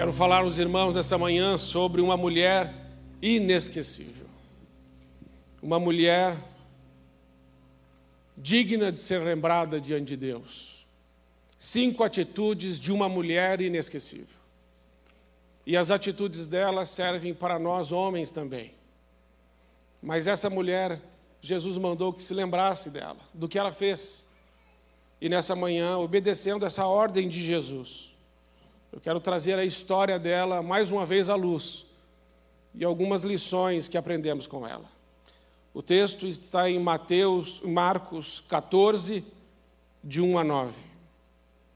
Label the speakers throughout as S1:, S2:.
S1: Quero falar aos irmãos nessa manhã sobre uma mulher inesquecível. Uma mulher digna de ser lembrada diante de Deus. Cinco atitudes de uma mulher inesquecível. E as atitudes dela servem para nós homens também. Mas essa mulher, Jesus mandou que se lembrasse dela, do que ela fez. E nessa manhã, obedecendo essa ordem de Jesus, eu quero trazer a história dela mais uma vez à luz e algumas lições que aprendemos com ela. O texto está em Mateus, Marcos 14, de 1 a 9.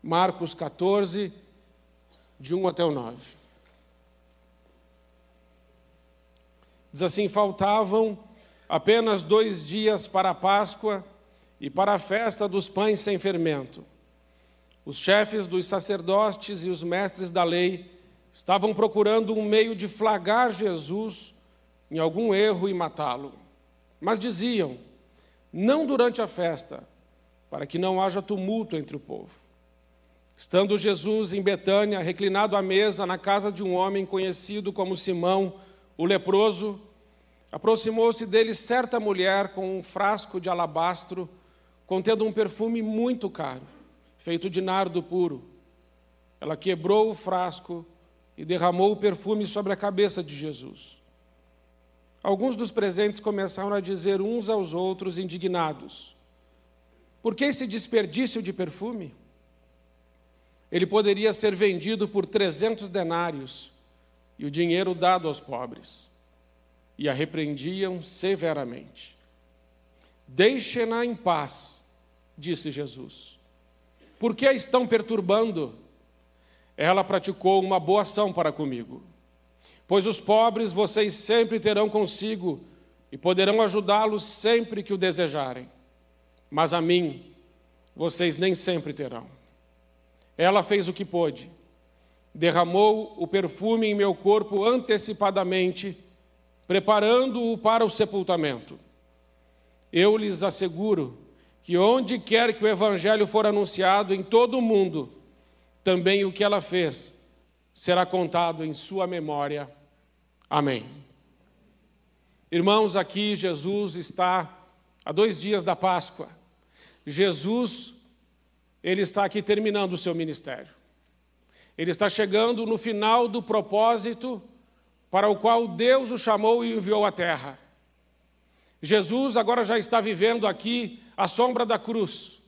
S1: Marcos 14, de 1 até o 9. Diz assim: faltavam apenas dois dias para a Páscoa e para a festa dos pães sem fermento. Os chefes dos sacerdotes e os mestres da lei estavam procurando um meio de flagrar Jesus em algum erro e matá-lo. Mas diziam: não durante a festa, para que não haja tumulto entre o povo. Estando Jesus em Betânia, reclinado à mesa na casa de um homem conhecido como Simão, o leproso, aproximou-se dele certa mulher com um frasco de alabastro contendo um perfume muito caro feito de nardo puro. Ela quebrou o frasco e derramou o perfume sobre a cabeça de Jesus. Alguns dos presentes começaram a dizer uns aos outros, indignados: Por que esse desperdício de perfume? Ele poderia ser vendido por trezentos denários e o dinheiro dado aos pobres. E a repreendiam severamente. Deixem-na em paz, disse Jesus. Por que a estão perturbando? Ela praticou uma boa ação para comigo. Pois os pobres vocês sempre terão consigo e poderão ajudá-los sempre que o desejarem. Mas a mim, vocês nem sempre terão. Ela fez o que pôde. Derramou o perfume em meu corpo antecipadamente, preparando-o para o sepultamento. Eu lhes asseguro que onde quer que o Evangelho for anunciado em todo o mundo, também o que ela fez será contado em sua memória. Amém. Irmãos, aqui Jesus está a dois dias da Páscoa. Jesus, ele está aqui terminando o seu ministério. Ele está chegando no final do propósito para o qual Deus o chamou e enviou à terra. Jesus agora já está vivendo aqui a sombra da cruz.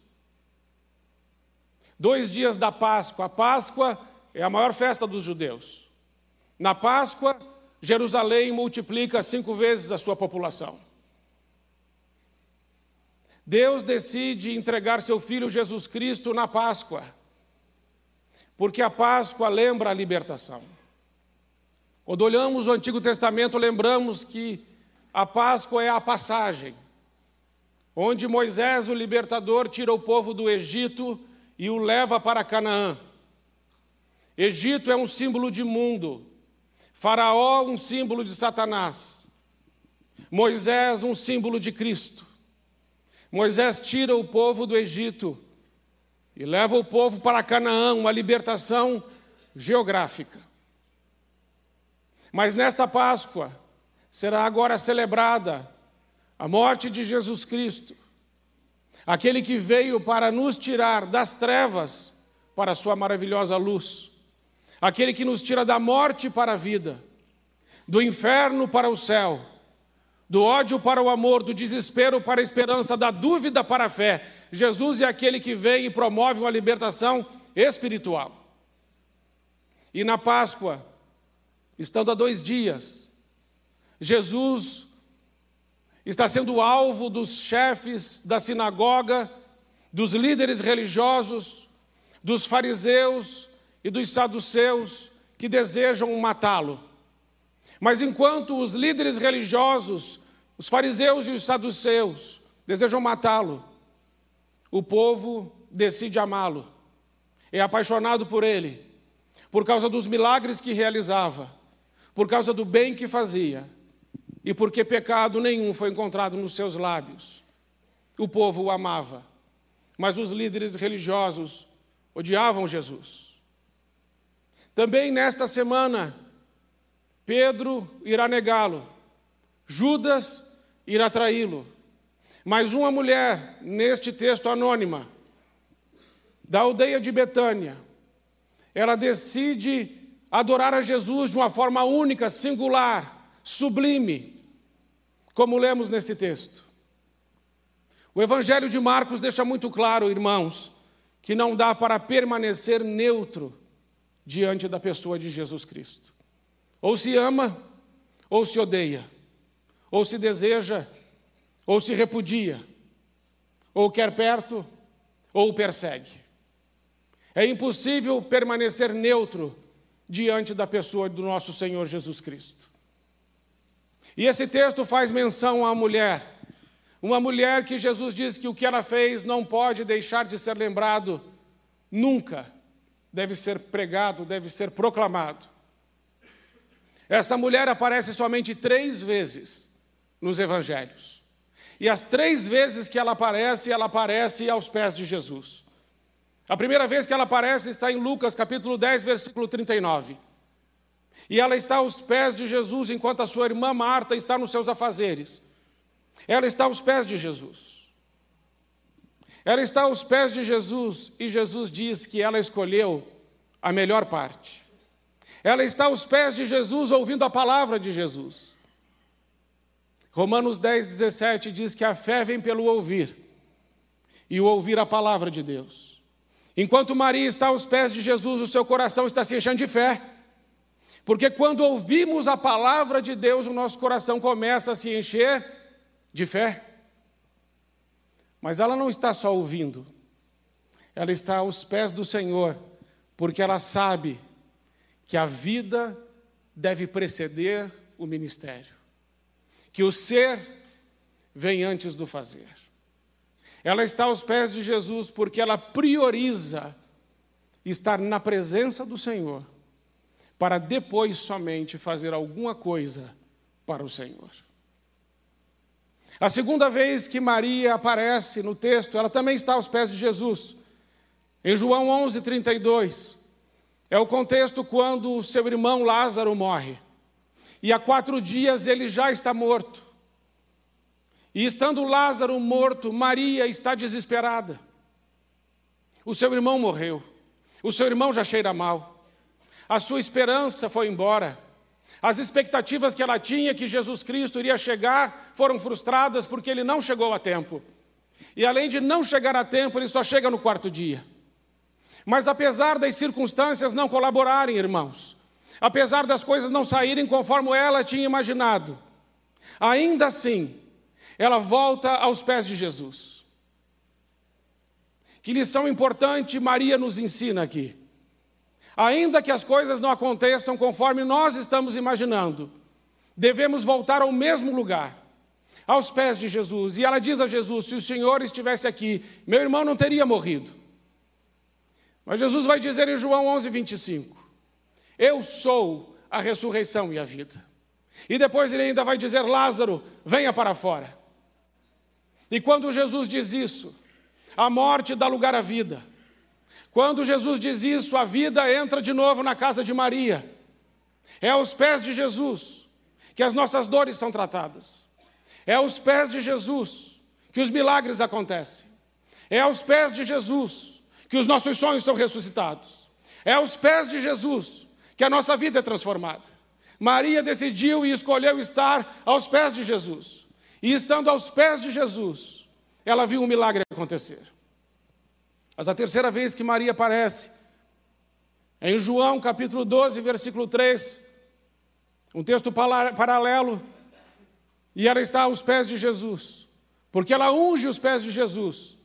S1: Dois dias da Páscoa. A Páscoa é a maior festa dos judeus. Na Páscoa, Jerusalém multiplica cinco vezes a sua população. Deus decide entregar seu filho Jesus Cristo na Páscoa, porque a Páscoa lembra a libertação. Quando olhamos o Antigo Testamento, lembramos que a Páscoa é a passagem, onde Moisés, o libertador, tira o povo do Egito e o leva para Canaã. Egito é um símbolo de mundo, Faraó, um símbolo de Satanás, Moisés, um símbolo de Cristo. Moisés tira o povo do Egito e leva o povo para Canaã, uma libertação geográfica. Mas nesta Páscoa, será agora celebrada a morte de Jesus Cristo, aquele que veio para nos tirar das trevas para a sua maravilhosa luz, aquele que nos tira da morte para a vida, do inferno para o céu, do ódio para o amor, do desespero para a esperança, da dúvida para a fé. Jesus é aquele que vem e promove uma libertação espiritual. E na Páscoa, estando há dois dias, Jesus está sendo alvo dos chefes da sinagoga, dos líderes religiosos, dos fariseus e dos saduceus que desejam matá-lo. Mas enquanto os líderes religiosos, os fariseus e os saduceus desejam matá-lo, o povo decide amá-lo, é apaixonado por ele, por causa dos milagres que realizava, por causa do bem que fazia e porque pecado nenhum foi encontrado nos seus lábios. O povo o amava, mas os líderes religiosos odiavam Jesus. Também nesta semana, Pedro irá negá-lo, Judas irá traí-lo. Mas uma mulher, neste texto anônima, da aldeia de Betânia, ela decide adorar a Jesus de uma forma única, singular, sublime, como lemos nesse texto. O Evangelho de Marcos deixa muito claro, irmãos, que não dá para permanecer neutro diante da pessoa de Jesus Cristo. Ou se ama, ou se odeia, ou se deseja, ou se repudia, ou quer perto, ou persegue. É impossível permanecer neutro diante da pessoa do nosso Senhor Jesus Cristo. E esse texto faz menção à mulher, uma mulher que Jesus diz que o que ela fez não pode deixar de ser lembrado nunca, deve ser pregado, deve ser proclamado. Essa mulher aparece somente três vezes nos evangelhos. E as três vezes que ela aparece, ela aparece aos pés de Jesus. A primeira vez que ela aparece está em Lucas capítulo 10, versículo 39. E ela está aos pés de Jesus enquanto a sua irmã Marta está nos seus afazeres. Ela está aos pés de Jesus. Ela está aos pés de Jesus e Jesus diz que ela escolheu a melhor parte. Ela está aos pés de Jesus ouvindo a palavra de Jesus. Romanos 10, 17 diz que a fé vem pelo ouvir e o ouvir a palavra de Deus. Enquanto Maria está aos pés de Jesus, o seu coração está se enchendo de fé. Porque quando ouvimos a palavra de Deus, o nosso coração começa a se encher de fé. Mas ela não está só ouvindo, ela está aos pés do Senhor, porque ela sabe que a vida deve preceder o ministério, que o ser vem antes do fazer. Ela está aos pés de Jesus porque ela prioriza estar na presença do Senhor para depois somente fazer alguma coisa para o Senhor. A segunda vez que Maria aparece no texto, ela também está aos pés de Jesus. Em João 11, 32, é o contexto quando o seu irmão Lázaro morre. E há quatro dias ele já está morto. E estando Lázaro morto, Maria está desesperada. O seu irmão morreu. O seu irmão já cheira mal. A sua esperança foi embora. As expectativas que ela tinha que Jesus Cristo iria chegar foram frustradas porque ele não chegou a tempo. E além de não chegar a tempo, ele só chega no quarto dia. Mas apesar das circunstâncias não colaborarem, irmãos, apesar das coisas não saírem conforme ela tinha imaginado, ainda assim, ela volta aos pés de Jesus. Que lição importante Maria nos ensina aqui. Ainda que as coisas não aconteçam conforme nós estamos imaginando, devemos voltar ao mesmo lugar, aos pés de Jesus. E ela diz a Jesus: se o Senhor estivesse aqui, meu irmão não teria morrido. Mas Jesus vai dizer em João 11, 25: Eu sou a ressurreição e a vida. E depois ele ainda vai dizer: Lázaro, venha para fora. E quando Jesus diz isso, a morte dá lugar à vida. Quando Jesus diz isso, a vida entra de novo na casa de Maria. É aos pés de Jesus que as nossas dores são tratadas. É aos pés de Jesus que os milagres acontecem. É aos pés de Jesus que os nossos sonhos são ressuscitados. É aos pés de Jesus que a nossa vida é transformada. Maria decidiu e escolheu estar aos pés de Jesus. E estando aos pés de Jesus, ela viu um milagre acontecer. Mas a terceira vez que Maria aparece é em João capítulo 12, versículo 3, um texto paralelo, e ela está aos pés de Jesus, porque ela unge os pés de Jesus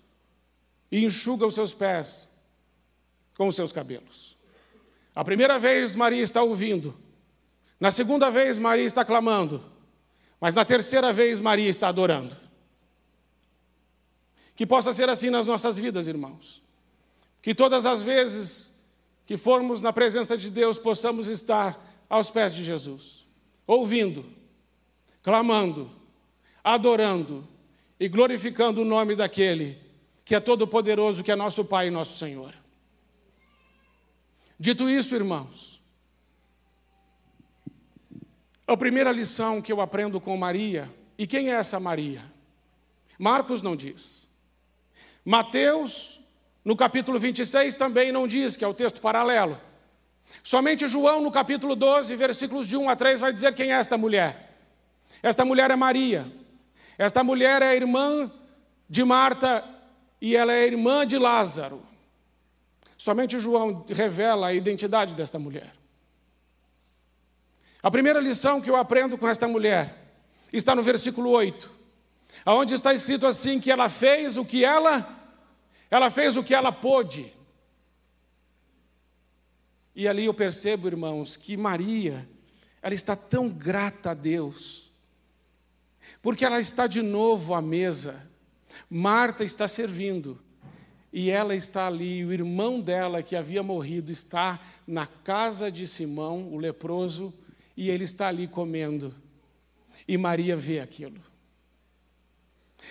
S1: e enxuga os seus pés com os seus cabelos. A primeira vez Maria está ouvindo, na segunda vez Maria está clamando, mas na terceira vez Maria está adorando. Que possa ser assim nas nossas vidas, irmãos. Que todas as vezes que formos na presença de Deus possamos estar aos pés de Jesus, ouvindo, clamando, adorando e glorificando o nome daquele que é todo-poderoso, que é nosso Pai e nosso Senhor. Dito isso, irmãos, A primeira lição que eu aprendo com Maria, e quem é essa Maria? Marcos não diz. Mateus, no capítulo 26, também não diz, que é o texto paralelo. Somente João, no capítulo 12, versículos de 1 a 3, vai dizer quem é esta mulher. Esta mulher é Maria. Esta mulher é irmã de Marta e ela é irmã de Lázaro. Somente João revela a identidade desta mulher. A primeira lição que eu aprendo com esta mulher está no versículo 8, aonde está escrito assim que ela fez o que ela ela fez o que ela pôde. E ali eu percebo, irmãos, que Maria, ela está tão grata a Deus, porque ela está de novo à mesa. Marta está servindo, e ela está ali, o irmão dela que havia morrido está na casa de Simão, o leproso, e ele está ali comendo. E Maria vê aquilo.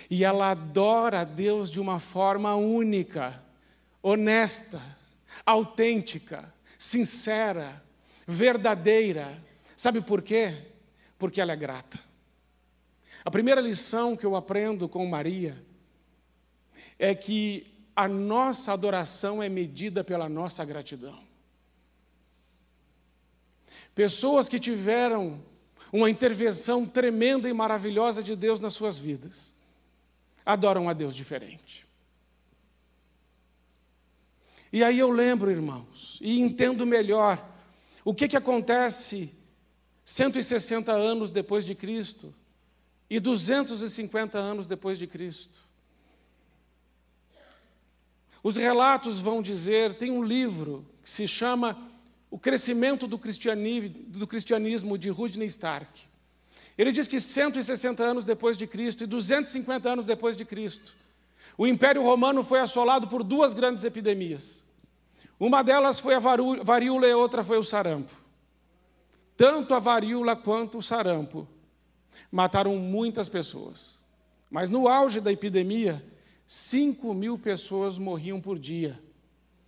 S1: E ela adora a Deus de uma forma única, honesta, autêntica, sincera, verdadeira. Sabe por quê? Porque ela é grata. A primeira lição que eu aprendo com Maria é que a nossa adoração é medida pela nossa gratidão. Pessoas que tiveram uma intervenção tremenda e maravilhosa de Deus nas suas vidas adoram a Deus diferente. E aí eu lembro, irmãos, e entendo melhor o que, que acontece 160 anos depois de Cristo e 250 anos depois de Cristo. Os relatos vão dizer, tem um livro que se chama O Crescimento do Cristianismo, do cristianismo de Rudney Stark. Ele diz que 160 anos depois de Cristo e 250 anos depois de Cristo, o Império Romano foi assolado por duas grandes epidemias. Uma delas foi a varíola e outra foi o sarampo. Tanto a varíola quanto o sarampo mataram muitas pessoas. Mas no auge da epidemia, 5 mil pessoas morriam por dia,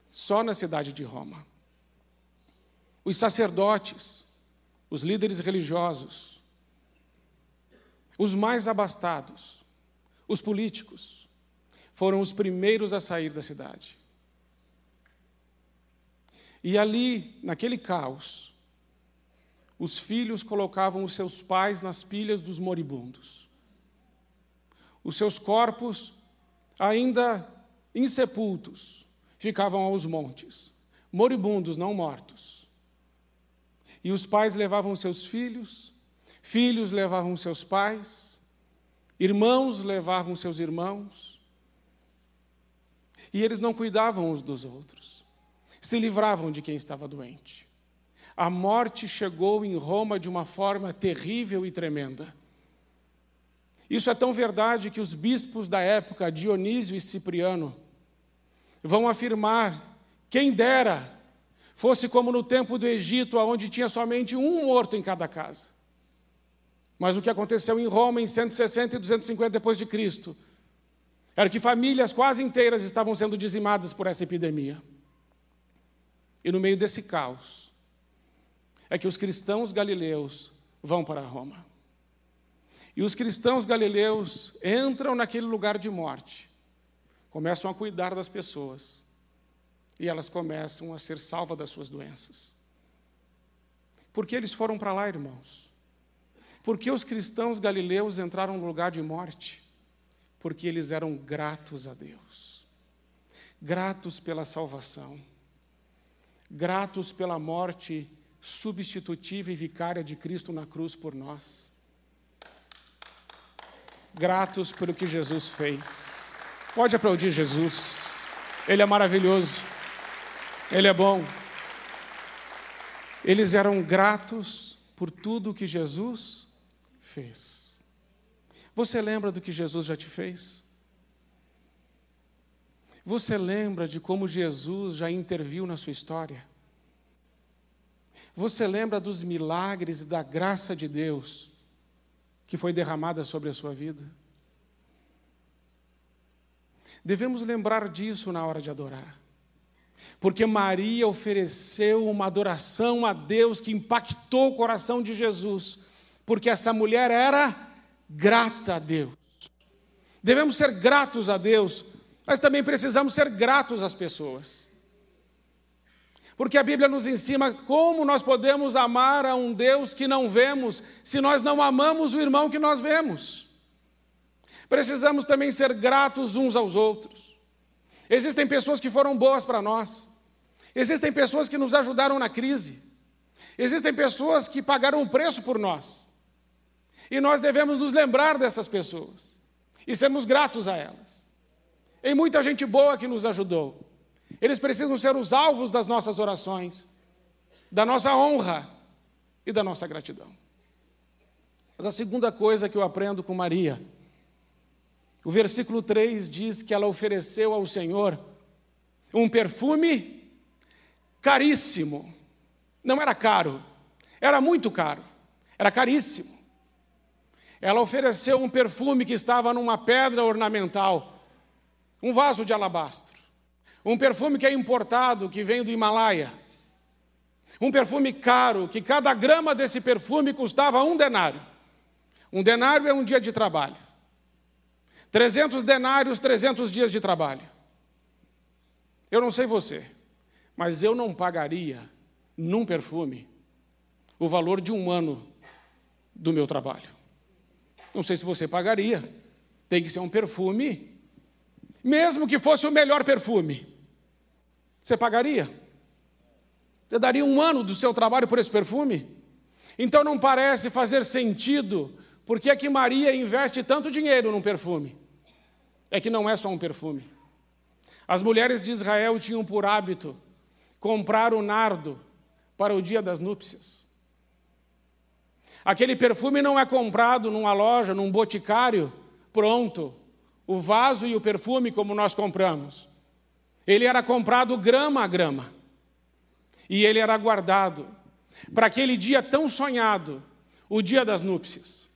S1: só na cidade de Roma. Os sacerdotes, os líderes religiosos, os mais abastados, os políticos, foram os primeiros a sair da cidade. E ali, naquele caos, os filhos colocavam os seus pais nas pilhas dos moribundos. Os seus corpos, ainda insepultos, ficavam aos montes, moribundos, não mortos. E os pais levavam seus filhos Filhos levavam seus pais, irmãos levavam seus irmãos, e eles não cuidavam uns dos outros, se livravam de quem estava doente. A morte chegou em Roma de uma forma terrível e tremenda. Isso é tão verdade que os bispos da época, Dionísio e Cipriano, vão afirmar: quem dera fosse como no tempo do Egito, onde tinha somente um morto em cada casa. Mas o que aconteceu em Roma em 160 e 250 depois de Cristo era que famílias quase inteiras estavam sendo dizimadas por essa epidemia. E no meio desse caos é que os cristãos galileus vão para Roma. E os cristãos galileus entram naquele lugar de morte, começam a cuidar das pessoas, e elas começam a ser salvas das suas doenças. Por que eles foram para lá, irmãos? Por que os cristãos galileus entraram no lugar de morte? Porque eles eram gratos a Deus, gratos pela salvação, gratos pela morte substitutiva e vicária de Cristo na cruz por nós, gratos pelo que Jesus fez. Pode aplaudir Jesus, Ele é maravilhoso, Ele é bom. Eles eram gratos por tudo que Jesus fez. Você lembra do que Jesus já te fez? Você lembra de como Jesus já interviu na sua história? Você lembra dos milagres e da graça de Deus que foi derramada sobre a sua vida? Devemos lembrar disso na hora de adorar. Porque Maria ofereceu uma adoração a Deus que impactou o coração de Jesus porque essa mulher era grata a Deus. Devemos ser gratos a Deus, mas também precisamos ser gratos às pessoas. Porque a Bíblia nos ensina como nós podemos amar a um Deus que não vemos, se nós não amamos o irmão que nós vemos. Precisamos também ser gratos uns aos outros. Existem pessoas que foram boas para nós, existem pessoas que nos ajudaram na crise, existem pessoas que pagaram o preço por nós, e nós devemos nos lembrar dessas pessoas e sermos gratos a elas. Tem muita gente boa que nos ajudou. Eles precisam ser os alvos das nossas orações, da nossa honra e da nossa gratidão. Mas a segunda coisa que eu aprendo com Maria, o versículo 3 diz que ela ofereceu ao Senhor um perfume caríssimo. Não era caro, era muito caro, era caríssimo. Ela ofereceu um perfume que estava numa pedra ornamental, um vaso de alabastro. Um perfume que é importado, que vem do Himalaia. Um perfume caro, que cada grama desse perfume custava um denário. Um denário é um dia de trabalho. 300 denários, 300 dias de trabalho. Eu não sei você, mas eu não pagaria num perfume o valor de um ano do meu trabalho. Não sei se você pagaria. Tem que ser um perfume, mesmo que fosse o melhor perfume. Você pagaria? Você daria um ano do seu trabalho por esse perfume? Então não parece fazer sentido porque é que Maria investe tanto dinheiro num perfume. É que não é só um perfume. As mulheres de Israel tinham por hábito comprar o nardo para o dia das núpcias. Aquele perfume não é comprado numa loja, num boticário, pronto. O vaso e o perfume, como nós compramos. Ele era comprado grama a grama. E ele era guardado para aquele dia tão sonhado, o dia das núpcias.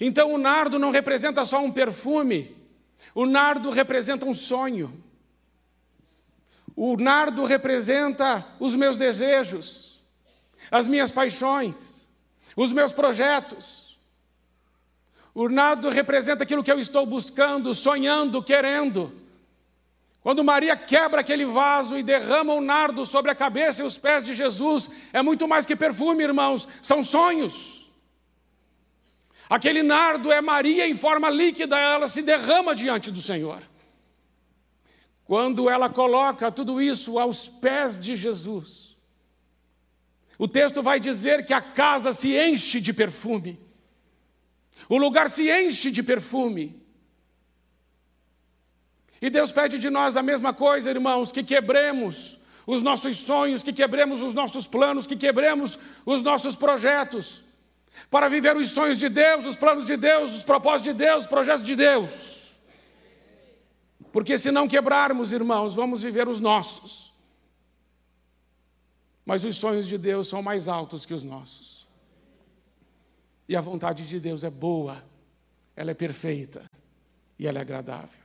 S1: Então o nardo não representa só um perfume, o nardo representa um sonho. O nardo representa os meus desejos as minhas paixões, os meus projetos. O nardo representa aquilo que eu estou buscando, sonhando, querendo. Quando Maria quebra aquele vaso e derrama o nardo sobre a cabeça e os pés de Jesus, é muito mais que perfume, irmãos, são sonhos. Aquele nardo é Maria em forma líquida, ela se derrama diante do Senhor. Quando ela coloca tudo isso aos pés de Jesus, o texto vai dizer que a casa se enche de perfume, o lugar se enche de perfume. E Deus pede de nós a mesma coisa, irmãos, que quebremos os nossos sonhos, que quebremos os nossos planos, que quebremos os nossos projetos, para viver os sonhos de Deus, os planos de Deus, os propósitos de Deus, os projetos de Deus. Porque se não quebrarmos, irmãos, vamos viver os nossos. Mas os sonhos de Deus são mais altos que os nossos. E a vontade de Deus é boa, ela é perfeita e ela é agradável.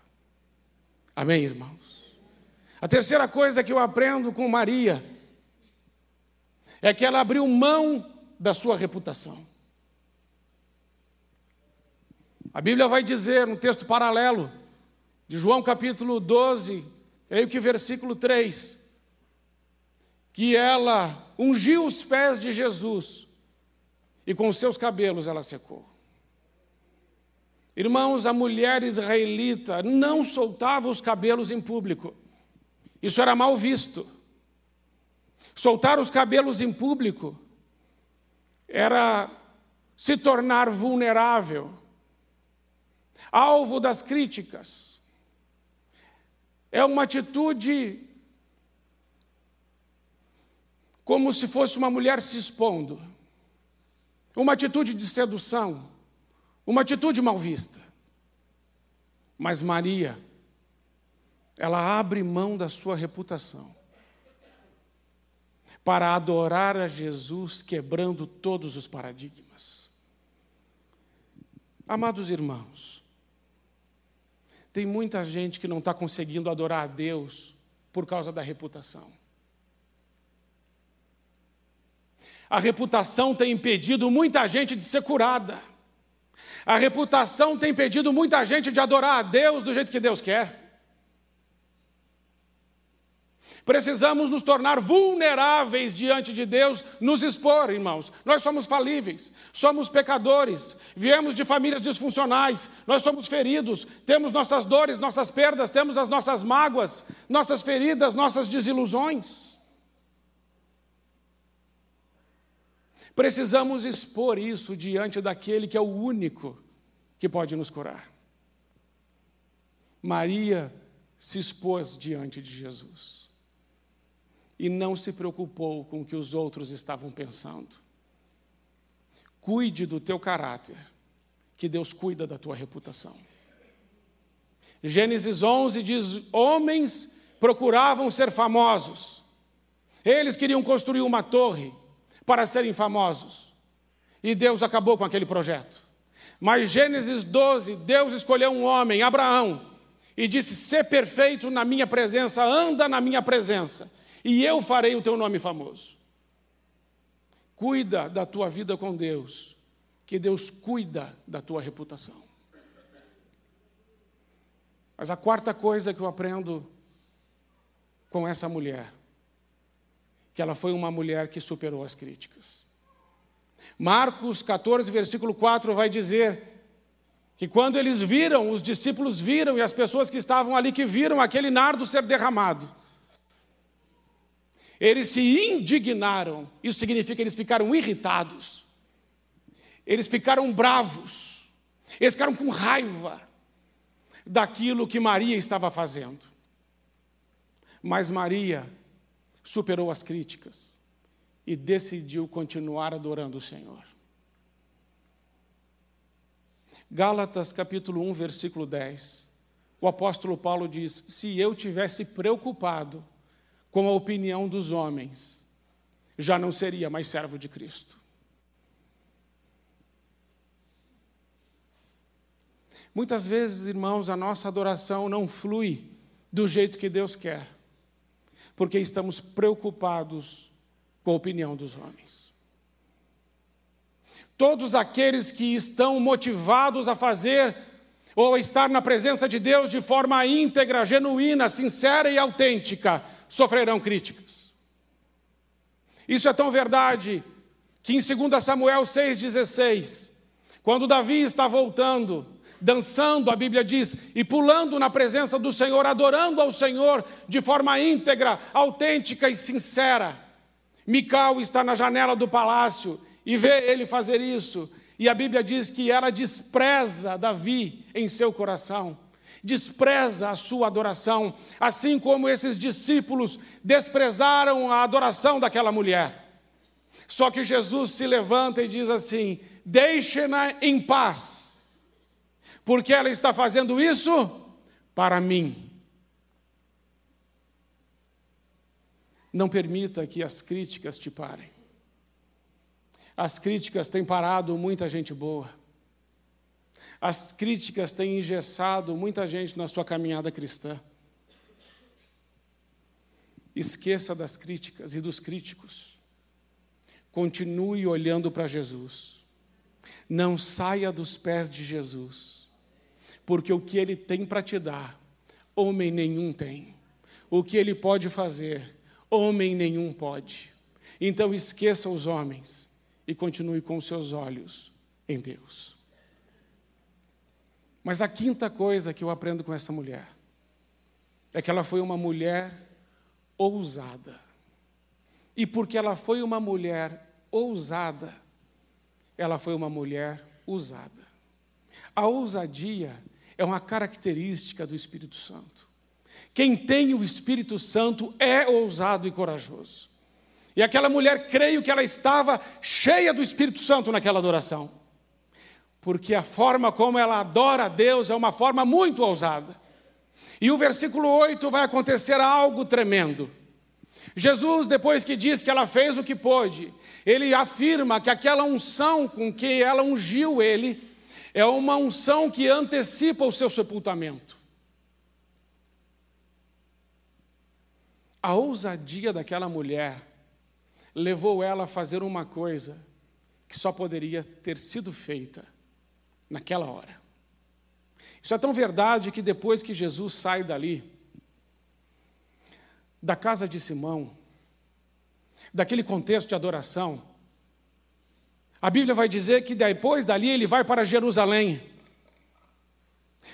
S1: Amém, irmãos? A terceira coisa que eu aprendo com Maria é que ela abriu mão da sua reputação. A Bíblia vai dizer, no texto paralelo, de João capítulo 12, creio que versículo 3, que ela ungiu os pés de Jesus e com os seus cabelos ela secou. Irmãos, a mulher israelita não soltava os cabelos em público. Isso era mal visto. Soltar os cabelos em público era se tornar vulnerável, alvo das críticas. É uma atitude como se fosse uma mulher se expondo. Uma atitude de sedução, uma atitude mal vista. Mas Maria, ela abre mão da sua reputação para adorar a Jesus, quebrando todos os paradigmas. Amados irmãos, tem muita gente que não está conseguindo adorar a Deus por causa da reputação. A reputação tem impedido muita gente de ser curada. A reputação tem impedido muita gente de adorar a Deus do jeito que Deus quer. Precisamos nos tornar vulneráveis diante de Deus, nos expor, irmãos. Nós somos falíveis, somos pecadores, viemos de famílias disfuncionais, nós somos feridos, temos nossas dores, nossas perdas, temos as nossas mágoas, nossas feridas, nossas desilusões. Precisamos expor isso diante daquele que é o único que pode nos curar. Maria se expôs diante de Jesus e não se preocupou com o que os outros estavam pensando. Cuide do teu caráter, que Deus cuida da tua reputação. Gênesis 11 diz: Homens procuravam ser famosos. Eles queriam construir uma torre para serem famosos. E Deus acabou com aquele projeto. Mas Gênesis 12, Deus escolheu um homem, Abraão, e disse: Ser perfeito na minha presença, anda na minha presença e eu farei o teu nome famoso. Cuida da tua vida com Deus, que Deus cuida da tua reputação. Mas a quarta coisa que eu aprendo com essa mulher, que ela foi uma mulher que superou as críticas. Marcos 14, versículo 4 vai dizer que quando eles viram, os discípulos viram e as pessoas que estavam ali que viram aquele nardo ser derramado, eles se indignaram, isso significa que eles ficaram irritados, eles ficaram bravos, eles ficaram com raiva daquilo que Maria estava fazendo. Mas Maria superou as críticas e decidiu continuar adorando o Senhor. Gálatas capítulo 1, versículo 10. O apóstolo Paulo diz: Se eu tivesse preocupado com a opinião dos homens, já não seria mais servo de Cristo. Muitas vezes, irmãos, a nossa adoração não flui do jeito que Deus quer, porque estamos preocupados com a opinião dos homens. Todos aqueles que estão motivados a fazer ou a estar na presença de Deus de forma íntegra, genuína, sincera e autêntica, sofrerão críticas. Isso é tão verdade que em 2 Samuel 6,16, quando Davi está voltando, dançando, a Bíblia diz, e pulando na presença do Senhor, adorando ao Senhor de forma íntegra, autêntica e sincera. Mical está na janela do palácio e vê ele fazer isso, e a Bíblia diz que ela despreza Davi em seu coração despreza a sua adoração, assim como esses discípulos desprezaram a adoração daquela mulher. Só que Jesus se levanta e diz assim: Deixe-na em paz, porque ela está fazendo isso para mim. Não permita que as críticas te parem. As críticas têm parado muita gente boa. As críticas têm engessado muita gente na sua caminhada cristã. Esqueça das críticas e dos críticos. Continue olhando para Jesus. Não saia dos pés de Jesus, porque o que Ele tem para te dar, homem nenhum tem. O que Ele pode fazer, homem nenhum pode. Então esqueça os homens e continue com seus olhos em Deus. Mas a quinta coisa que eu aprendo com essa mulher é que ela foi uma mulher ousada. E porque ela foi uma mulher ousada, ela foi uma mulher usada. A ousadia é uma característica do Espírito Santo. Quem tem o Espírito Santo é ousado e corajoso. E aquela mulher, creio que ela estava cheia do Espírito Santo naquela adoração porque a forma como ela adora a Deus é uma forma muito ousada. E o versículo 8 vai acontecer algo tremendo. Jesus, depois que diz que ela fez o que pôde, ele afirma que aquela unção com que ela ungiu ele é uma unção que antecipa o seu sepultamento. A ousadia daquela mulher levou ela a fazer uma coisa que só poderia ter sido feita naquela hora. Isso é tão verdade que depois que Jesus sai dali, da casa de Simão, daquele contexto de adoração, a Bíblia vai dizer que depois dali ele vai para Jerusalém.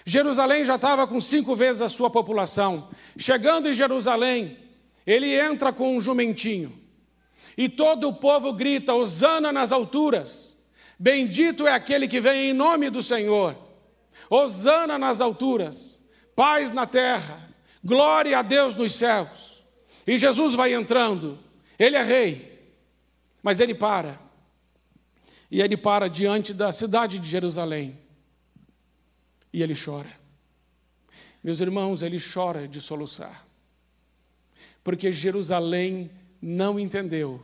S1: Jerusalém já estava com cinco vezes a sua população. Chegando em Jerusalém, ele entra com um jumentinho. E todo o povo grita: Hosana nas alturas. Bendito é aquele que vem em nome do Senhor. Hosana nas alturas. Paz na terra. Glória a Deus nos céus. E Jesus vai entrando. Ele é rei. Mas ele para. E ele para diante da cidade de Jerusalém. E ele chora. Meus irmãos, ele chora de soluçar. Porque Jerusalém não entendeu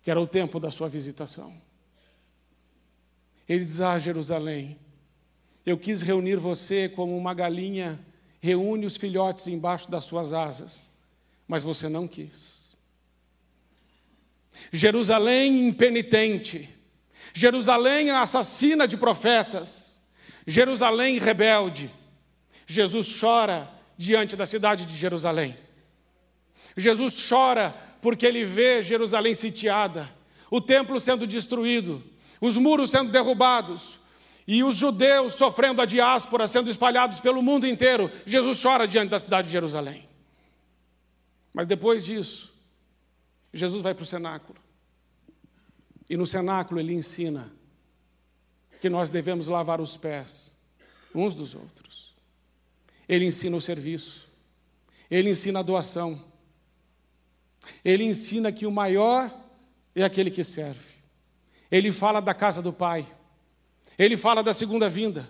S1: que era o tempo da sua visitação. Ele diz: Ah, Jerusalém, eu quis reunir você como uma galinha reúne os filhotes embaixo das suas asas, mas você não quis. Jerusalém impenitente, Jerusalém assassina de profetas, Jerusalém rebelde. Jesus chora diante da cidade de Jerusalém. Jesus chora porque ele vê Jerusalém sitiada, o templo sendo destruído, os muros sendo derrubados e os judeus sofrendo a diáspora, sendo espalhados pelo mundo inteiro. Jesus chora diante da cidade de Jerusalém. Mas depois disso, Jesus vai para o cenáculo. E no cenáculo ele ensina que nós devemos lavar os pés uns dos outros. Ele ensina o serviço. Ele ensina a doação. Ele ensina que o maior é aquele que serve. Ele fala da casa do Pai. Ele fala da segunda vinda.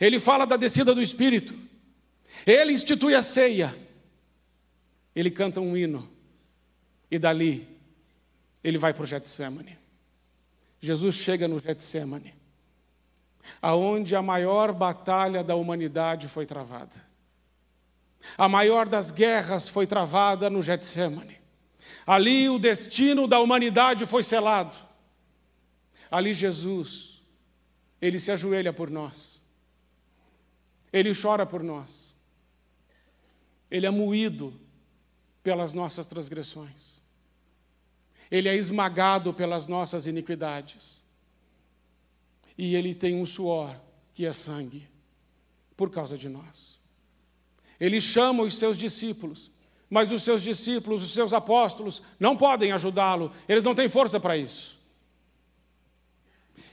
S1: Ele fala da descida do Espírito. Ele institui a ceia. Ele canta um hino. E dali, ele vai para o Getsemane. Jesus chega no Getsemane, aonde a maior batalha da humanidade foi travada. A maior das guerras foi travada no Getsemane. Ali o destino da humanidade foi selado. Ali Jesus, ele se ajoelha por nós. Ele chora por nós. Ele é moído pelas nossas transgressões. Ele é esmagado pelas nossas iniquidades. E ele tem um suor que é sangue por causa de nós. Ele chama os seus discípulos mas os seus discípulos, os seus apóstolos, não podem ajudá-lo, eles não têm força para isso.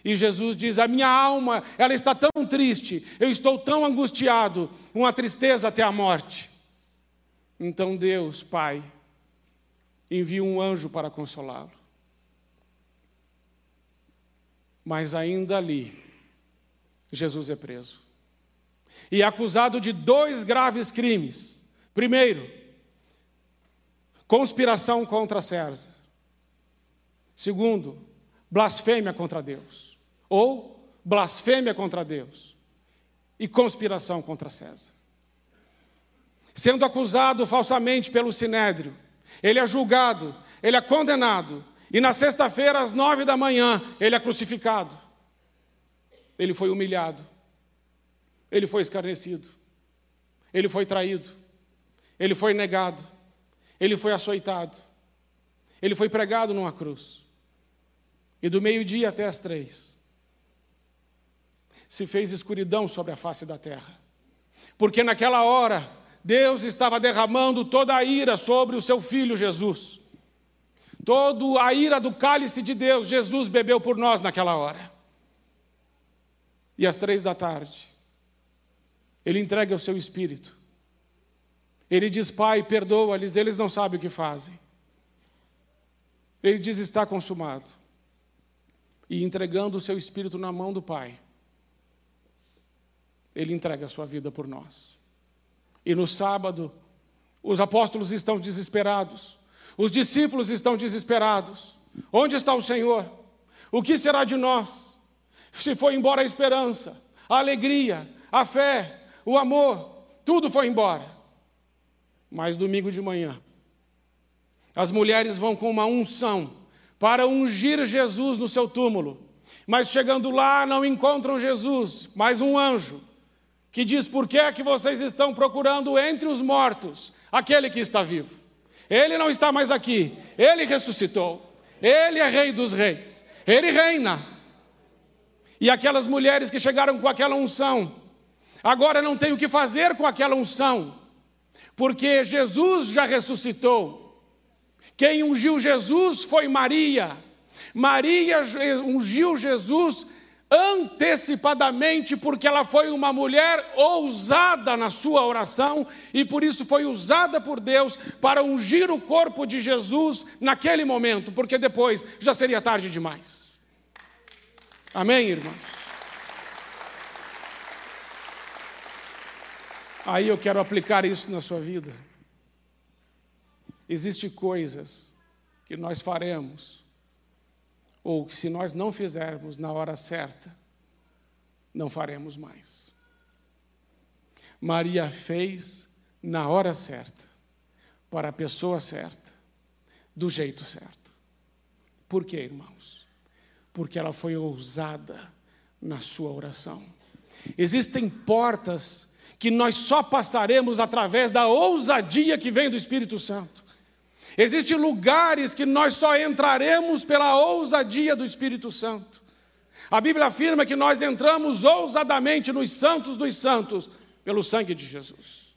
S1: E Jesus diz: A minha alma, ela está tão triste, eu estou tão angustiado, uma tristeza até a morte. Então Deus, Pai, envia um anjo para consolá-lo. Mas ainda ali, Jesus é preso. E é acusado de dois graves crimes. Primeiro, conspiração contra César. Segundo, blasfêmia contra Deus. Ou blasfêmia contra Deus e conspiração contra César. Sendo acusado falsamente pelo sinédrio, ele é julgado, ele é condenado, e na sexta-feira, às nove da manhã, ele é crucificado. Ele foi humilhado, ele foi escarnecido, ele foi traído, ele foi negado ele foi açoitado. Ele foi pregado numa cruz. E do meio-dia até as três, se fez escuridão sobre a face da terra. Porque naquela hora, Deus estava derramando toda a ira sobre o seu filho Jesus. Toda a ira do cálice de Deus, Jesus bebeu por nós naquela hora. E às três da tarde, ele entrega o seu espírito ele diz: Pai, perdoa-lhes, eles não sabem o que fazem. Ele diz: Está consumado. E entregando o seu espírito na mão do Pai, ele entrega a sua vida por nós. E no sábado, os apóstolos estão desesperados, os discípulos estão desesperados. Onde está o Senhor? O que será de nós? Se foi embora a esperança, a alegria, a fé, o amor, tudo foi embora. Mas domingo de manhã, as mulheres vão com uma unção para ungir Jesus no seu túmulo. Mas chegando lá, não encontram Jesus, mas um anjo que diz: Por que é que vocês estão procurando entre os mortos aquele que está vivo? Ele não está mais aqui, ele ressuscitou, ele é Rei dos Reis, ele reina. E aquelas mulheres que chegaram com aquela unção, agora não tem o que fazer com aquela unção, porque Jesus já ressuscitou. Quem ungiu Jesus foi Maria. Maria ungiu Jesus antecipadamente, porque ela foi uma mulher ousada na sua oração e por isso foi usada por Deus para ungir o corpo de Jesus naquele momento, porque depois já seria tarde demais. Amém, irmãos? Aí eu quero aplicar isso na sua vida. Existem coisas que nós faremos ou que se nós não fizermos na hora certa, não faremos mais. Maria fez na hora certa, para a pessoa certa, do jeito certo. Por quê, irmãos? Porque ela foi ousada na sua oração. Existem portas que nós só passaremos através da ousadia que vem do Espírito Santo. Existem lugares que nós só entraremos pela ousadia do Espírito Santo. A Bíblia afirma que nós entramos ousadamente nos santos dos santos pelo sangue de Jesus.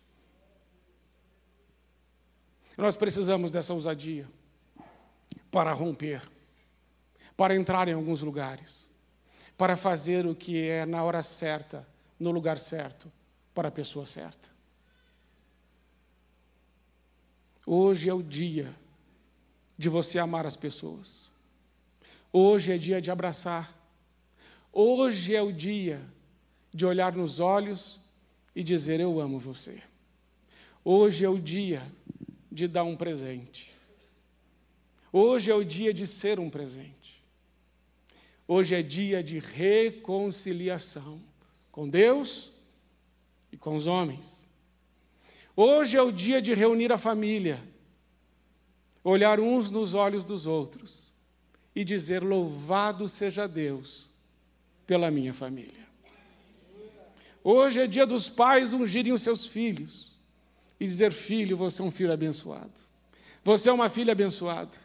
S1: Nós precisamos dessa ousadia para romper, para entrar em alguns lugares, para fazer o que é na hora certa, no lugar certo, para a pessoa certa. Hoje é o dia de você amar as pessoas. Hoje é dia de abraçar. Hoje é o dia de olhar nos olhos e dizer: Eu amo você. Hoje é o dia de dar um presente. Hoje é o dia de ser um presente. Hoje é dia de reconciliação com Deus e com os homens. Hoje é o dia de reunir a família, olhar uns nos olhos dos outros e dizer: Louvado seja Deus pela minha família. Hoje é dia dos pais ungirem os seus filhos e dizer: Filho, você é um filho abençoado. Você é uma filha abençoada.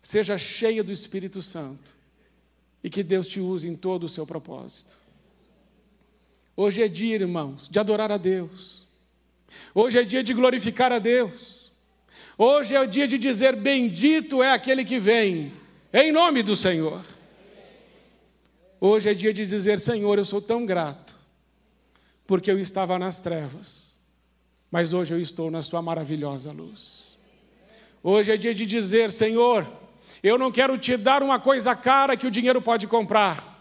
S1: Seja cheia do Espírito Santo e que Deus te use em todo o seu propósito. Hoje é dia, irmãos, de adorar a Deus Hoje é dia de glorificar a Deus. Hoje é o dia de dizer: Bendito é aquele que vem, em nome do Senhor. Hoje é dia de dizer: Senhor, eu sou tão grato, porque eu estava nas trevas, mas hoje eu estou na Sua maravilhosa luz. Hoje é dia de dizer: Senhor, eu não quero te dar uma coisa cara que o dinheiro pode comprar.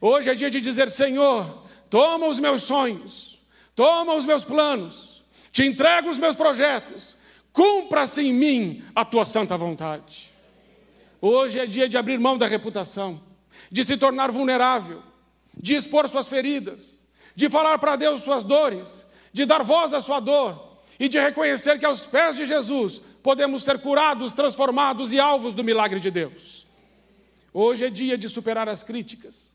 S1: Hoje é dia de dizer: Senhor, toma os meus sonhos, toma os meus planos, te entrego os meus projetos, cumpra-se em mim a tua santa vontade. Hoje é dia de abrir mão da reputação, de se tornar vulnerável, de expor suas feridas, de falar para Deus suas dores, de dar voz à sua dor e de reconhecer que aos pés de Jesus podemos ser curados, transformados e alvos do milagre de Deus. Hoje é dia de superar as críticas,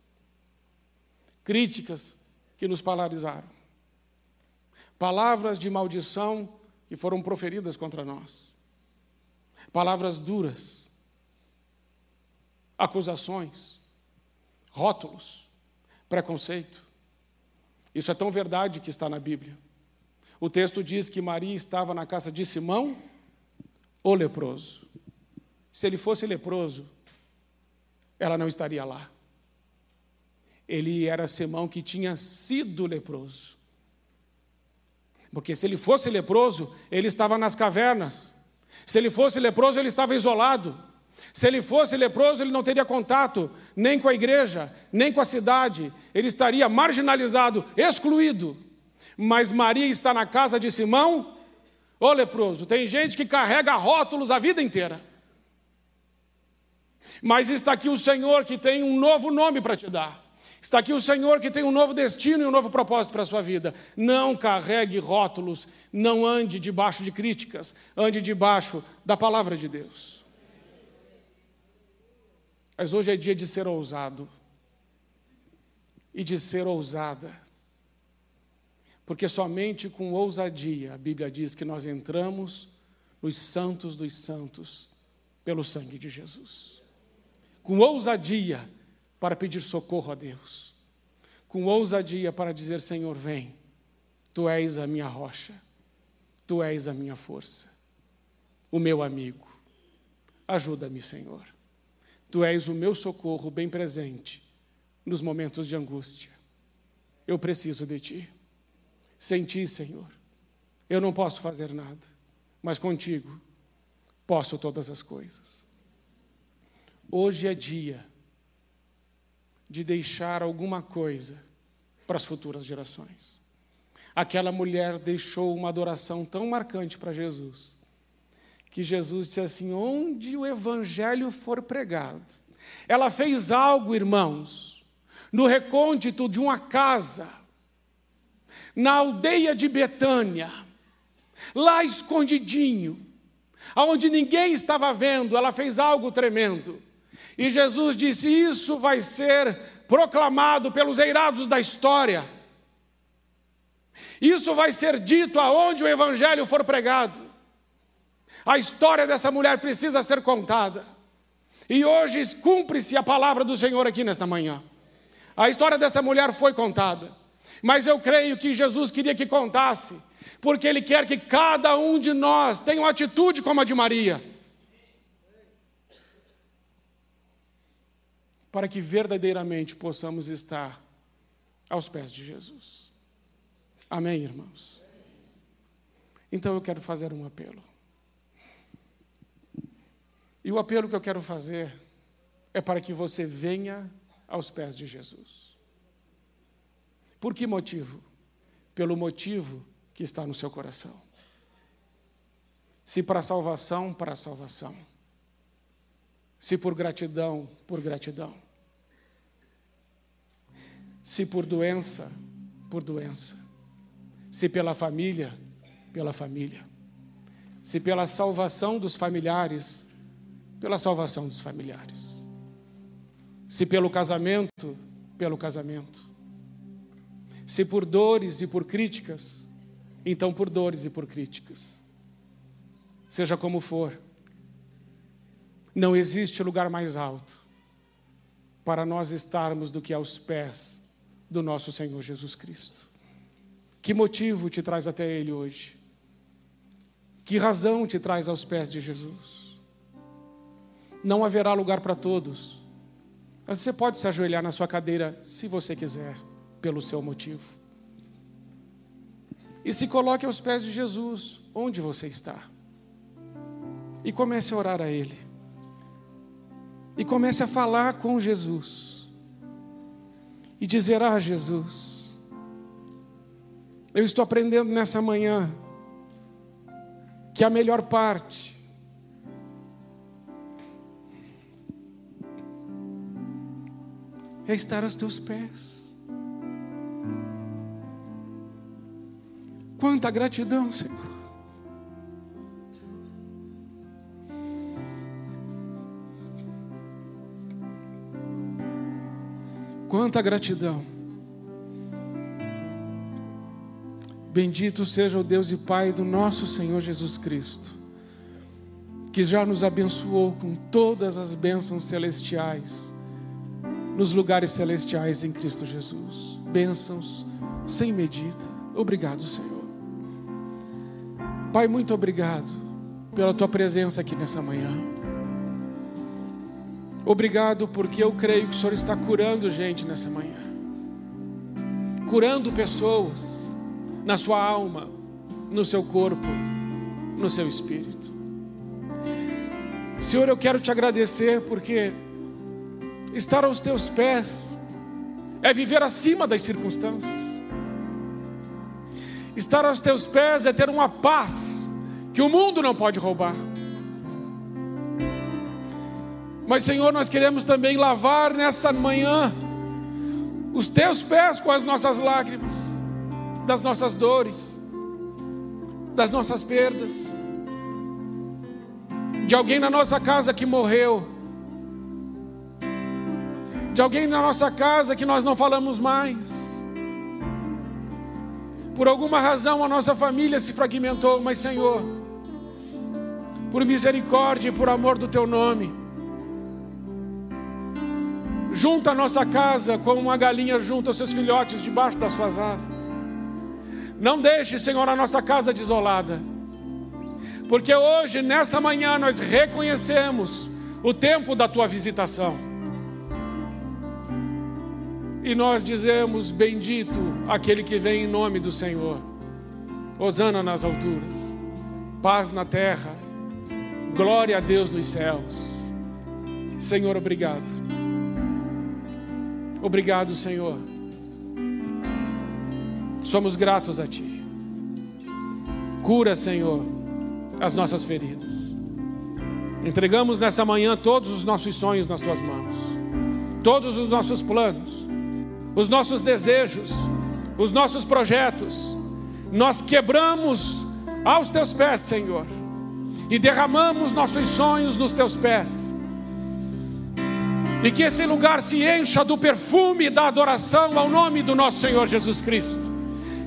S1: críticas que nos paralisaram palavras de maldição que foram proferidas contra nós, palavras duras, acusações, rótulos, preconceito. Isso é tão verdade que está na Bíblia. O texto diz que Maria estava na casa de Simão, o leproso. Se ele fosse leproso, ela não estaria lá. Ele era Simão que tinha sido leproso. Porque se ele fosse leproso, ele estava nas cavernas. Se ele fosse leproso, ele estava isolado. Se ele fosse leproso, ele não teria contato nem com a igreja, nem com a cidade. Ele estaria marginalizado, excluído. Mas Maria está na casa de Simão, ô leproso. Tem gente que carrega rótulos a vida inteira. Mas está aqui o Senhor que tem um novo nome para te dar. Está aqui o Senhor que tem um novo destino e um novo propósito para a sua vida. Não carregue rótulos, não ande debaixo de críticas, ande debaixo da palavra de Deus. Mas hoje é dia de ser ousado e de ser ousada. Porque somente com ousadia, a Bíblia diz que nós entramos nos santos dos santos pelo sangue de Jesus. Com ousadia para pedir socorro a Deus. Com ousadia para dizer: Senhor, vem, tu és a minha rocha, tu és a minha força, o meu amigo. Ajuda-me, Senhor. Tu és o meu socorro bem presente nos momentos de angústia. Eu preciso de Ti. Sem Ti, Senhor, eu não posso fazer nada, mas contigo posso todas as coisas. Hoje é dia de deixar alguma coisa para as futuras gerações. Aquela mulher deixou uma adoração tão marcante para Jesus, que Jesus disse assim: onde o evangelho for pregado. Ela fez algo, irmãos, no recôndito de uma casa, na aldeia de Betânia, lá escondidinho, aonde ninguém estava vendo, ela fez algo tremendo. E Jesus disse: Isso vai ser proclamado pelos eirados da história. Isso vai ser dito aonde o evangelho for pregado. A história dessa mulher precisa ser contada. E hoje cumpre-se a palavra do Senhor aqui nesta manhã. A história dessa mulher foi contada. Mas eu creio que Jesus queria que contasse, porque Ele quer que cada um de nós tenha uma atitude como a de Maria. Para que verdadeiramente possamos estar aos pés de Jesus. Amém, irmãos? Então eu quero fazer um apelo. E o apelo que eu quero fazer é para que você venha aos pés de Jesus. Por que motivo? Pelo motivo que está no seu coração. Se para salvação, para salvação. Se por gratidão, por gratidão. Se por doença, por doença. Se pela família, pela família. Se pela salvação dos familiares, pela salvação dos familiares. Se pelo casamento, pelo casamento. Se por dores e por críticas, então por dores e por críticas. Seja como for, não existe lugar mais alto para nós estarmos do que aos pés do nosso Senhor Jesus Cristo. Que motivo te traz até Ele hoje? Que razão te traz aos pés de Jesus? não haverá lugar para todos. Mas você pode se ajoelhar na sua cadeira se você quiser, pelo seu motivo. E se coloque aos pés de Jesus, onde você está. E comece a orar a Ele. E comece a falar com Jesus. E dizer: Ah, Jesus, eu estou aprendendo nessa manhã que a melhor parte é estar aos teus pés. Quanta gratidão, Senhor. Quanta gratidão. Bendito seja o Deus e Pai do nosso Senhor Jesus Cristo, que já nos abençoou com todas as bênçãos celestiais nos lugares celestiais em Cristo Jesus. Bênçãos sem medida. Obrigado, Senhor. Pai, muito obrigado pela tua presença aqui nessa manhã. Obrigado porque eu creio que o Senhor está curando gente nessa manhã. Curando pessoas na sua alma, no seu corpo, no seu espírito. Senhor, eu quero te agradecer porque Estar aos teus pés é viver acima das circunstâncias. Estar aos teus pés é ter uma paz que o mundo não pode roubar. Mas, Senhor, nós queremos também lavar nessa manhã os teus pés com as nossas lágrimas, das nossas dores, das nossas perdas, de alguém na nossa casa que morreu de alguém na nossa casa que nós não falamos mais. Por alguma razão a nossa família se fragmentou, mas Senhor, por misericórdia e por amor do teu nome, junta a nossa casa como uma galinha junta os seus filhotes debaixo das suas asas. Não deixe, Senhor, a nossa casa desolada. Porque hoje, nessa manhã, nós reconhecemos o tempo da tua visitação. E nós dizemos: Bendito aquele que vem em nome do Senhor. Hosana nas alturas, paz na terra, glória a Deus nos céus. Senhor, obrigado. Obrigado, Senhor. Somos gratos a Ti. Cura, Senhor, as nossas feridas. Entregamos nessa manhã todos os nossos sonhos nas Tuas mãos, todos os nossos planos os nossos desejos, os nossos projetos, nós quebramos aos teus pés, Senhor, e derramamos nossos sonhos nos teus pés. E que esse lugar se encha do perfume da adoração ao nome do nosso Senhor Jesus Cristo.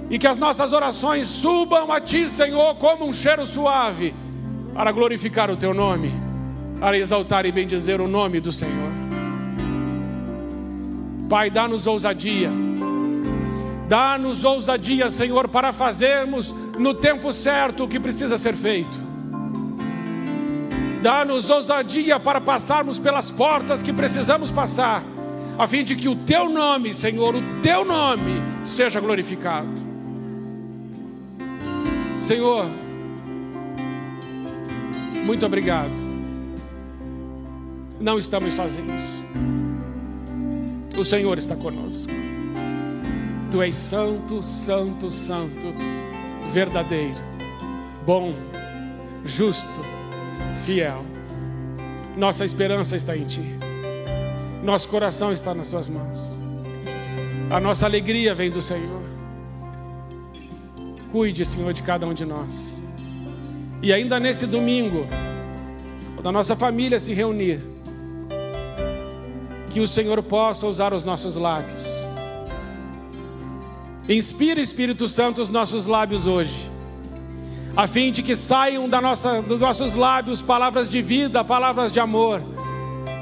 S1: E que as nossas orações subam a Ti, Senhor, como um cheiro suave, para glorificar o Teu nome, para exaltar e bendizer o nome do Senhor. Pai, dá-nos ousadia. Dá-nos ousadia, Senhor, para fazermos no tempo certo o que precisa ser feito. Dá-nos ousadia para passarmos pelas portas que precisamos passar, a fim de que o Teu nome, Senhor, o Teu nome seja glorificado. Senhor, muito obrigado. Não estamos sozinhos. O Senhor está conosco. Tu és santo, santo, santo, verdadeiro, bom, justo, fiel. Nossa esperança está em Ti. Nosso coração está nas Suas mãos. A nossa alegria vem do Senhor. Cuide, Senhor, de cada um de nós. E ainda nesse domingo, quando a nossa família se reunir, que o Senhor possa usar os nossos lábios. Inspira, Espírito Santo, os nossos lábios hoje, a fim de que saiam da nossa, dos nossos lábios palavras de vida, palavras de amor,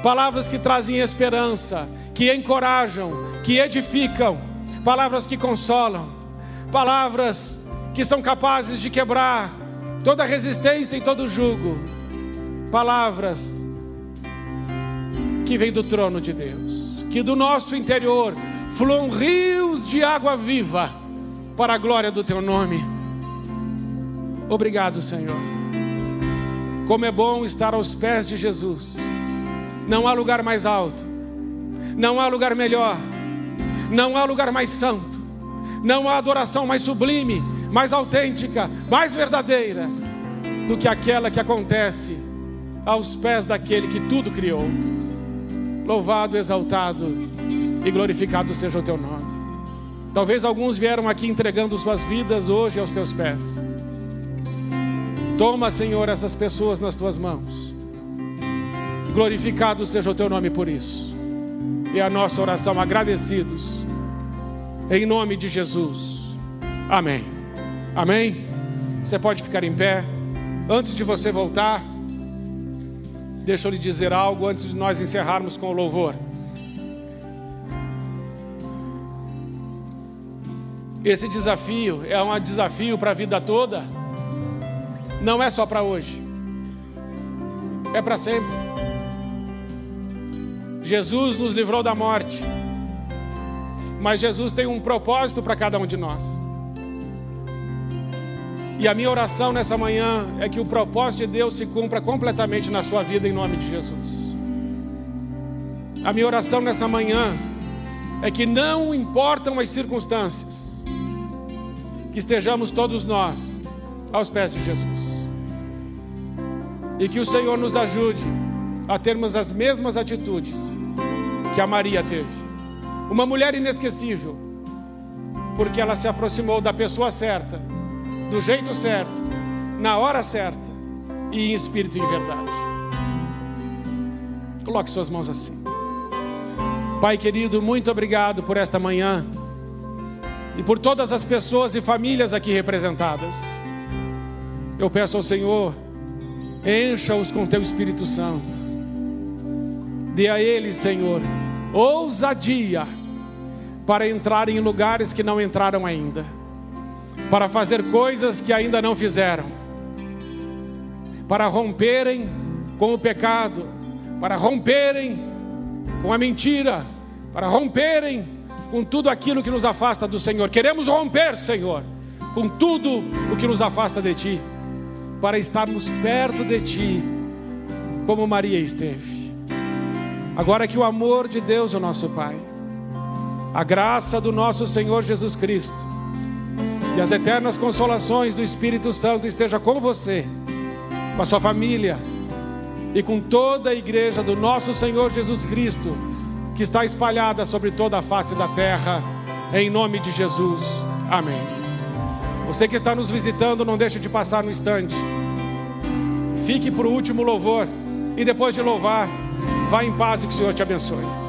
S1: palavras que trazem esperança, que encorajam, que edificam, palavras que consolam, palavras que são capazes de quebrar toda resistência e todo jugo, palavras que vem do trono de Deus. Que do nosso interior fluam rios de água viva para a glória do teu nome. Obrigado, Senhor. Como é bom estar aos pés de Jesus. Não há lugar mais alto, não há lugar melhor, não há lugar mais santo, não há adoração mais sublime, mais autêntica, mais verdadeira do que aquela que acontece aos pés daquele que tudo criou. Louvado, exaltado e glorificado seja o teu nome. Talvez alguns vieram aqui entregando suas vidas hoje aos teus pés. Toma, Senhor, essas pessoas nas tuas mãos. Glorificado seja o teu nome por isso. E a nossa oração agradecidos. Em nome de Jesus. Amém. Amém. Você pode ficar em pé. Antes de você voltar, Deixa eu lhe dizer algo antes de nós encerrarmos com o louvor. Esse desafio é um desafio para a vida toda, não é só para hoje, é para sempre. Jesus nos livrou da morte, mas Jesus tem um propósito para cada um de nós. E a minha oração nessa manhã é que o propósito de Deus se cumpra completamente na sua vida em nome de Jesus. A minha oração nessa manhã é que não importam as circunstâncias, que estejamos todos nós aos pés de Jesus. E que o Senhor nos ajude a termos as mesmas atitudes que a Maria teve. Uma mulher inesquecível, porque ela se aproximou da pessoa certa do jeito certo, na hora certa e em espírito e em verdade. Coloque suas mãos assim. Pai querido, muito obrigado por esta manhã e por todas as pessoas e famílias aqui representadas. Eu peço ao Senhor, encha-os com teu Espírito Santo. Dê a eles, Senhor, ousadia para entrar em lugares que não entraram ainda, para fazer coisas que ainda não fizeram, para romperem com o pecado, para romperem com a mentira, para romperem com tudo aquilo que nos afasta do Senhor. Queremos romper, Senhor, com tudo o que nos afasta de Ti, para estarmos perto de Ti, como Maria esteve. Agora que o amor de Deus, o nosso Pai, a graça do nosso Senhor Jesus Cristo e as eternas consolações do Espírito Santo esteja com você, com a sua família e com toda a igreja do nosso Senhor Jesus Cristo, que está espalhada sobre toda a face da terra, em nome de Jesus. Amém. Você que está nos visitando, não deixe de passar no instante. Fique para o último louvor e depois de louvar, vá em paz e que o Senhor te abençoe.